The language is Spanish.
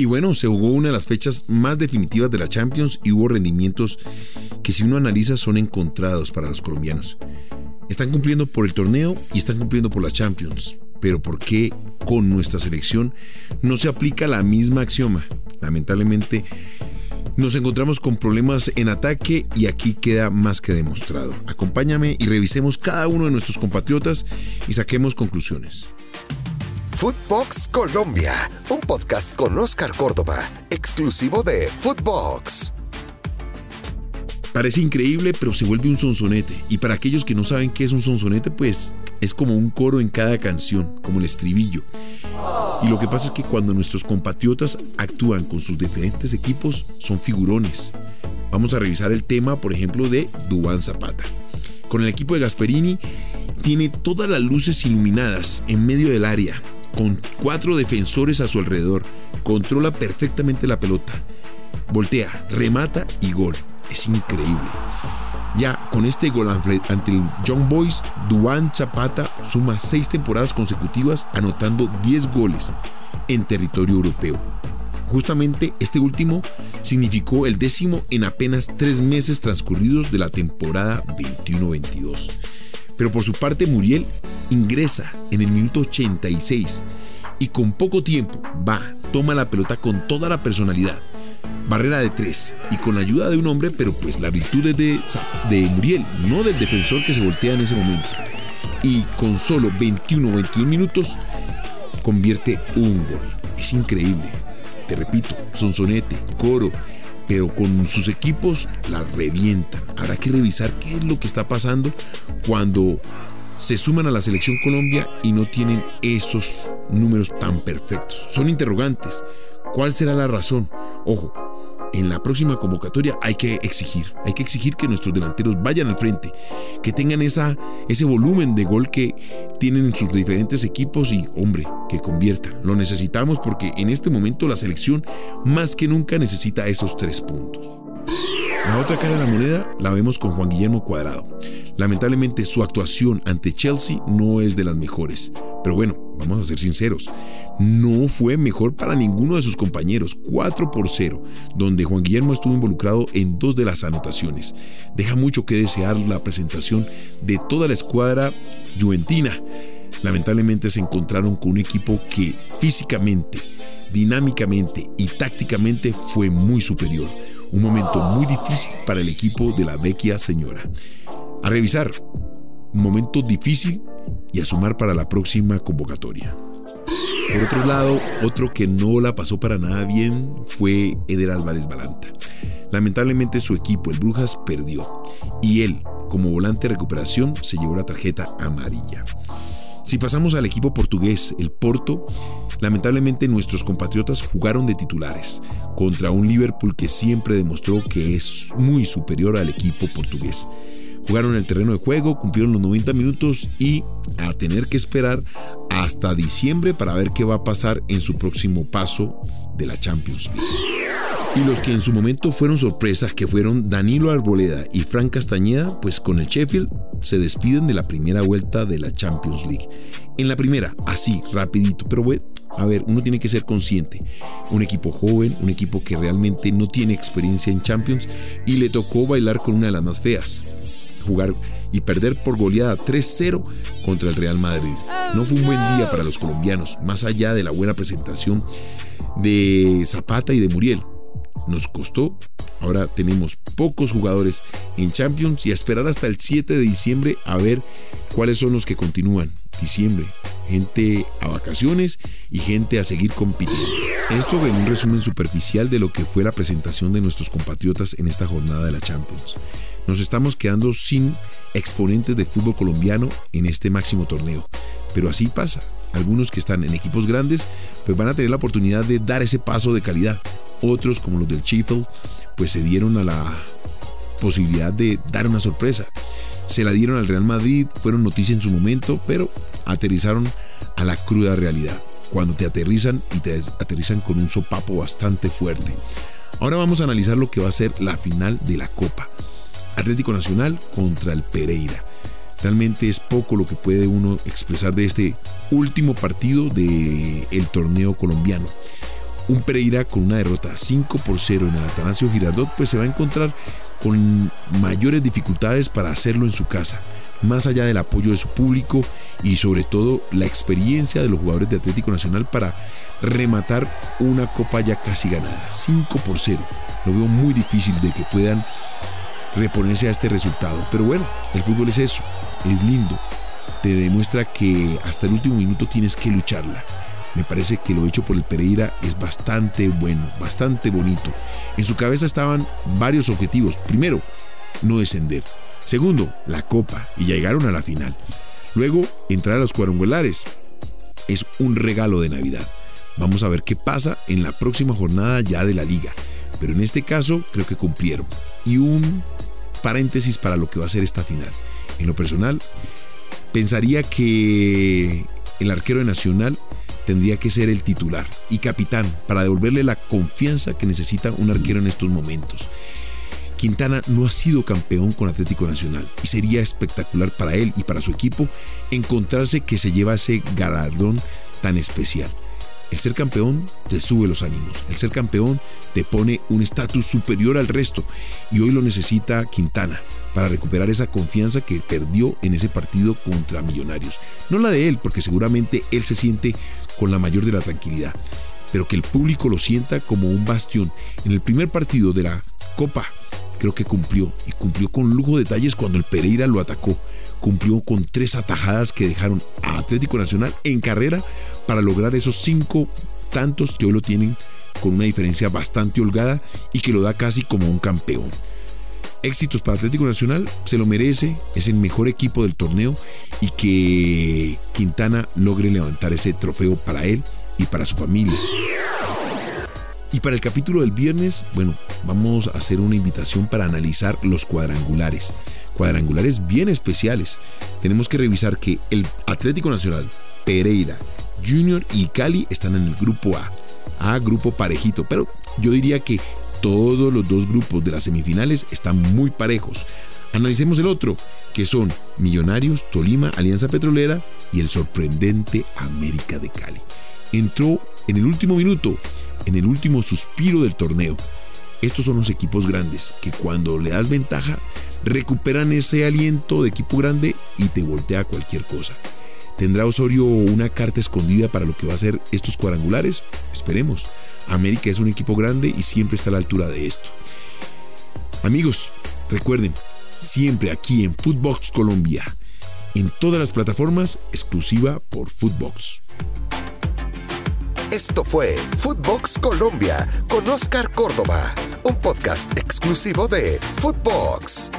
Y bueno, se jugó una de las fechas más definitivas de la Champions y hubo rendimientos que si uno analiza son encontrados para los colombianos. Están cumpliendo por el torneo y están cumpliendo por la Champions. Pero ¿por qué con nuestra selección no se aplica la misma axioma? Lamentablemente nos encontramos con problemas en ataque y aquí queda más que demostrado. Acompáñame y revisemos cada uno de nuestros compatriotas y saquemos conclusiones. Footbox Colombia, un podcast con Oscar Córdoba, exclusivo de Footbox. Parece increíble, pero se vuelve un sonsonete. Y para aquellos que no saben qué es un sonsonete, pues es como un coro en cada canción, como el estribillo. Y lo que pasa es que cuando nuestros compatriotas actúan con sus diferentes equipos, son figurones. Vamos a revisar el tema, por ejemplo, de Dubán Zapata. Con el equipo de Gasperini, tiene todas las luces iluminadas en medio del área con cuatro defensores a su alrededor. Controla perfectamente la pelota. Voltea, remata y gol. Es increíble. Ya con este gol ante el Young Boys, Duan Zapata suma seis temporadas consecutivas anotando 10 goles en territorio europeo. Justamente este último significó el décimo en apenas tres meses transcurridos de la temporada 21-22. Pero por su parte Muriel ingresa en el minuto 86 y con poco tiempo va, toma la pelota con toda la personalidad. Barrera de tres y con la ayuda de un hombre, pero pues la virtud es de, de Muriel, no del defensor que se voltea en ese momento. Y con solo 21 22 minutos convierte un gol. Es increíble. Te repito, Sonsonete, Coro, pero con sus equipos la revientan. Habrá que revisar qué es lo que está pasando cuando se suman a la selección Colombia y no tienen esos números tan perfectos. Son interrogantes. ¿Cuál será la razón? Ojo, en la próxima convocatoria hay que exigir, hay que exigir que nuestros delanteros vayan al frente, que tengan esa, ese volumen de gol que tienen en sus diferentes equipos y, hombre, que conviertan. Lo necesitamos porque en este momento la selección más que nunca necesita esos tres puntos. La otra cara de la moneda la vemos con Juan Guillermo Cuadrado. Lamentablemente su actuación ante Chelsea no es de las mejores. Pero bueno, vamos a ser sinceros, no fue mejor para ninguno de sus compañeros, 4 por 0, donde Juan Guillermo estuvo involucrado en dos de las anotaciones. Deja mucho que desear la presentación de toda la escuadra juventina. Lamentablemente se encontraron con un equipo que físicamente, dinámicamente y tácticamente fue muy superior. Un momento muy difícil para el equipo de la vecchia señora. A revisar, un momento difícil y a sumar para la próxima convocatoria. Por otro lado, otro que no la pasó para nada bien fue Eder Álvarez Balanta. Lamentablemente su equipo, el Brujas, perdió y él, como volante de recuperación, se llevó la tarjeta amarilla. Si pasamos al equipo portugués, el Porto, lamentablemente nuestros compatriotas jugaron de titulares contra un Liverpool que siempre demostró que es muy superior al equipo portugués. Jugaron el terreno de juego, cumplieron los 90 minutos y a tener que esperar hasta diciembre para ver qué va a pasar en su próximo paso de la Champions League. Y los que en su momento fueron sorpresas, que fueron Danilo Arboleda y Frank Castañeda, pues con el Sheffield se despiden de la primera vuelta de la Champions League. En la primera, así, rapidito, pero a ver, uno tiene que ser consciente. Un equipo joven, un equipo que realmente no tiene experiencia en Champions y le tocó bailar con una de las más feas jugar y perder por goleada 3-0 contra el Real Madrid. No fue un buen día para los colombianos, más allá de la buena presentación de Zapata y de Muriel. Nos costó, ahora tenemos pocos jugadores en Champions y a esperar hasta el 7 de diciembre a ver cuáles son los que continúan. Diciembre, gente a vacaciones y gente a seguir compitiendo. Esto en un resumen superficial de lo que fue la presentación de nuestros compatriotas en esta jornada de la Champions nos estamos quedando sin exponentes de fútbol colombiano en este máximo torneo. Pero así pasa. Algunos que están en equipos grandes pues van a tener la oportunidad de dar ese paso de calidad. Otros como los del Sheffield pues se dieron a la posibilidad de dar una sorpresa. Se la dieron al Real Madrid, fueron noticia en su momento, pero aterrizaron a la cruda realidad. Cuando te aterrizan y te aterrizan con un sopapo bastante fuerte. Ahora vamos a analizar lo que va a ser la final de la Copa. Atlético Nacional contra el Pereira. Realmente es poco lo que puede uno expresar de este último partido del el torneo colombiano. un Pereira con una derrota 5 por 0 en el Atanasio Girardot, pues se va a encontrar con mayores dificultades para hacerlo en su casa, más allá del apoyo de su público y sobre todo la experiencia de los jugadores de Atlético Nacional para rematar una copa ya casi ganada, 5 por 0. Lo veo muy difícil de que puedan reponerse a este resultado, pero bueno, el fútbol es eso, es lindo, te demuestra que hasta el último minuto tienes que lucharla. Me parece que lo hecho por el Pereira es bastante bueno, bastante bonito. En su cabeza estaban varios objetivos. Primero, no descender. Segundo, la copa y llegaron a la final. Luego, entrar a los cuadrangulares. Es un regalo de Navidad. Vamos a ver qué pasa en la próxima jornada ya de la liga. Pero en este caso creo que cumplieron. Y un paréntesis para lo que va a ser esta final. En lo personal, pensaría que el arquero de Nacional tendría que ser el titular y capitán para devolverle la confianza que necesita un arquero en estos momentos. Quintana no ha sido campeón con Atlético Nacional y sería espectacular para él y para su equipo encontrarse que se lleva ese galardón tan especial. El ser campeón te sube los ánimos, el ser campeón te pone un estatus superior al resto y hoy lo necesita Quintana para recuperar esa confianza que perdió en ese partido contra Millonarios. No la de él, porque seguramente él se siente con la mayor de la tranquilidad, pero que el público lo sienta como un bastión. En el primer partido de la Copa creo que cumplió y cumplió con lujo de detalles cuando el Pereira lo atacó. Cumplió con tres atajadas que dejaron a Atlético Nacional en carrera para lograr esos cinco tantos que hoy lo tienen con una diferencia bastante holgada y que lo da casi como un campeón. Éxitos para Atlético Nacional, se lo merece, es el mejor equipo del torneo y que Quintana logre levantar ese trofeo para él y para su familia. Y para el capítulo del viernes, bueno, vamos a hacer una invitación para analizar los cuadrangulares. Cuadrangulares bien especiales. Tenemos que revisar que el Atlético Nacional, Pereira, Junior y Cali están en el grupo A. A, grupo parejito, pero yo diría que todos los dos grupos de las semifinales están muy parejos. Analicemos el otro, que son Millonarios, Tolima, Alianza Petrolera y el sorprendente América de Cali. Entró en el último minuto, en el último suspiro del torneo. Estos son los equipos grandes que cuando le das ventaja recuperan ese aliento de equipo grande y te voltea cualquier cosa. ¿Tendrá Osorio una carta escondida para lo que va a ser estos cuadrangulares? Esperemos. América es un equipo grande y siempre está a la altura de esto. Amigos, recuerden, siempre aquí en Footbox Colombia, en todas las plataformas, exclusiva por Footbox. Esto fue Footbox Colombia con Oscar Córdoba, un podcast exclusivo de Footbox.